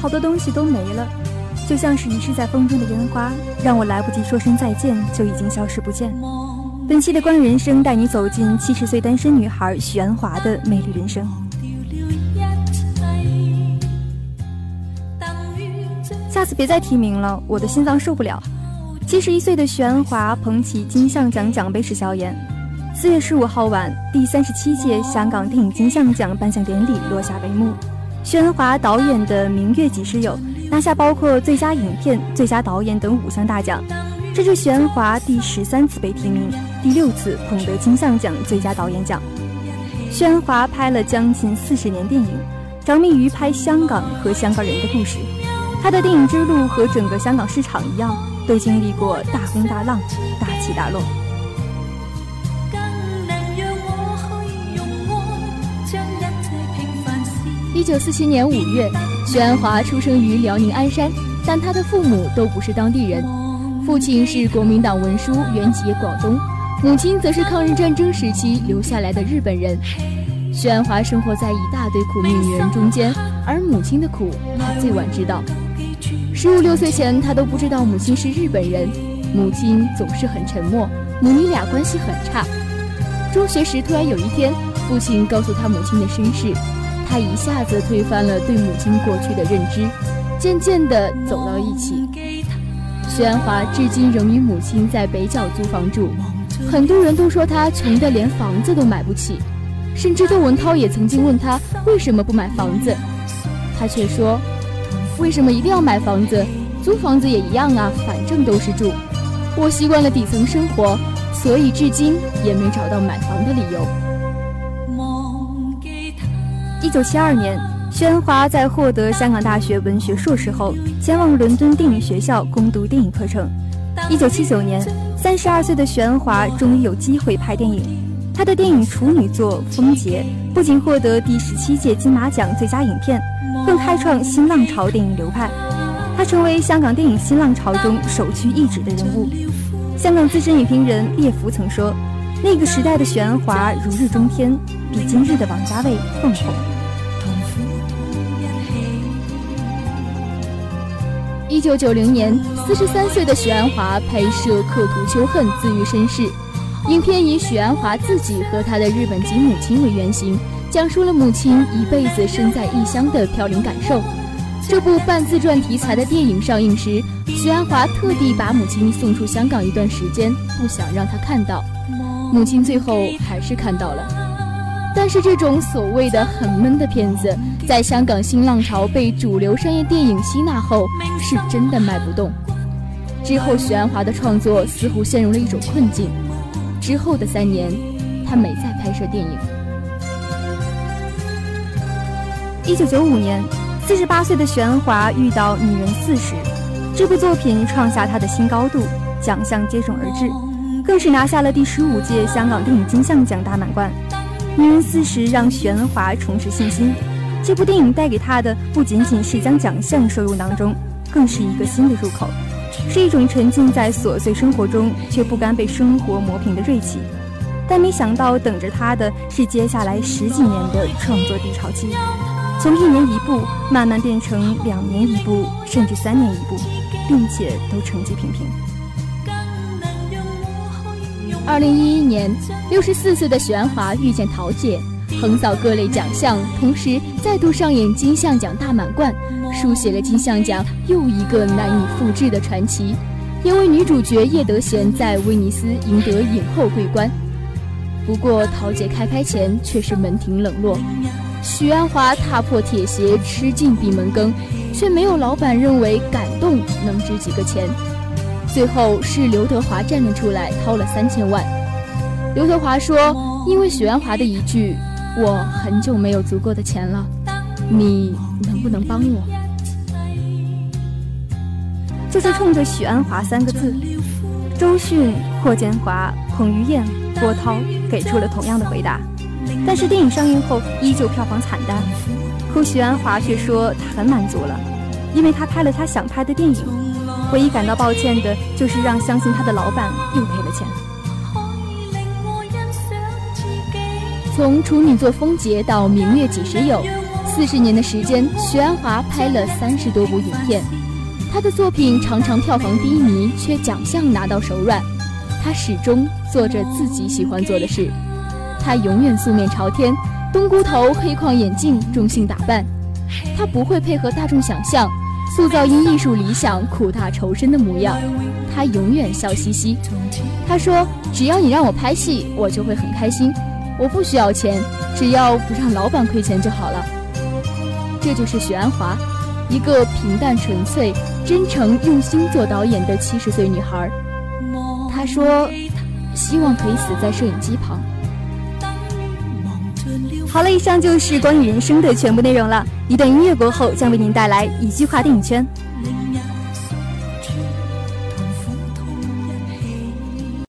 好多东西都没了，就像是遗失在风中的烟花，让我来不及说声再见，就已经消失不见。本期的关于人生，带你走进七十岁单身女孩许鞍华的魅力人生。下次别再提名了，我的心脏受不了。七十一岁的许鞍华捧起金像奖奖杯时笑言。四月十五号晚，第三十七届香港电影金像奖颁奖典礼落下帷幕。宣华导演的《明月几时有》拿下包括最佳影片、最佳导演等五项大奖，这是许鞍华第十三次被提名，第六次捧得金像奖最佳导演奖。宣华拍了将近四十年电影，着迷于拍香港和香港人的故事。他的电影之路和整个香港市场一样。都经历过大风大浪、大起大落。一九四七年五月，许鞍华出生于辽宁鞍山，但他的父母都不是当地人。父亲是国民党文书原籍广东，母亲则是抗日战争时期留下来的日本人。许鞍华生活在一大堆苦命女人中间，而母亲的苦，他最晚知道。十五六岁前，他都不知道母亲是日本人，母亲总是很沉默，母女俩关系很差。中学时，突然有一天，父亲告诉他母亲的身世，他一下子推翻了对母亲过去的认知，渐渐地走到一起。徐安华至今仍与母亲在北角租房住，很多人都说他穷得连房子都买不起，甚至窦文涛也曾经问他为什么不买房子，他却说。为什么一定要买房子？租房子也一样啊，反正都是住。我习惯了底层生活，所以至今也没找到买房的理由。一九七二年，徐安华在获得香港大学文学硕士后，前往伦敦电影学校攻读电影课程。一九七九年，三十二岁的徐安华终于有机会拍电影。他的电影处女作《风劫》不仅获得第十七届金马奖最佳影片。更开创新浪潮电影流派，他成为香港电影新浪潮中首屈一指的人物。香港资深影评人列福曾说：“那个时代的许鞍华如日中天，比今日的王家卫更红。”一九九零年，四十三岁的许鞍华拍摄《刻图秋恨》，自喻身世。影片以许鞍华自己和他的日本籍母亲为原型。讲述了母亲一辈子身在异乡的飘零感受。这部半自传题材的电影上映时，许鞍华特地把母亲送出香港一段时间，不想让她看到。母亲最后还是看到了。但是这种所谓的很闷的片子，在香港新浪潮被主流商业电影吸纳后，是真的卖不动。之后，徐安华的创作似乎陷入了一种困境。之后的三年，他没再拍摄电影。一九九五年，四十八岁的许鞍华遇到《女人四十》，这部作品创下他的新高度，奖项接踵而至，更是拿下了第十五届香港电影金像奖大满贯。《女人四十》让许鞍华重拾信心，这部电影带给他的不仅仅是将奖项收入囊中，更是一个新的入口，是一种沉浸在琐碎生活中却不甘被生活磨平的锐气。但没想到，等着他的是接下来十几年的创作低潮期。从一年一部慢慢变成两年一部，甚至三年一部，并且都成绩平平。二零一一年，六十四岁的许鞍华遇见桃姐，横扫各类奖项，同时再度上演金像奖大满贯，书写了金像奖又一个难以复制的传奇。因为女主角叶德娴在威尼斯赢得影后桂冠，不过桃姐开拍前却是门庭冷落。许鞍华踏破铁鞋吃尽闭门羹，却没有老板认为感动能值几个钱。最后是刘德华站了出来，掏了三千万。刘德华说：“因为许鞍华的一句‘我很久没有足够的钱了，你能不能帮我？’”就是冲着许鞍华三个字，周迅、霍建华、彭于晏、郭涛给出了同样的回答。但是电影上映后依旧票房惨淡，可许鞍华却说他很满足了，因为他拍了他想拍的电影，唯一感到抱歉的就是让相信他的老板又赔了钱。从处女座《风劫》到《明月几时有》，四十年的时间，许鞍华拍了三十多部影片，他的作品常常票房低迷，却奖项拿到手软。他始终做着自己喜欢做的事，他永远素面朝天，冬菇头、黑框眼镜，中性打扮。他不会配合大众想象，塑造因艺术理想苦大仇深的模样。他永远笑嘻嘻。他说：“只要你让我拍戏，我就会很开心。我不需要钱，只要不让老板亏钱就好了。”这就是许鞍华，一个平淡纯粹、真诚用心做导演的七十岁女孩。他说：“希望可以死在摄影机旁。”好了，以上就是关于人生的全部内容了。一段音乐过后，将为您带来一句话电影圈。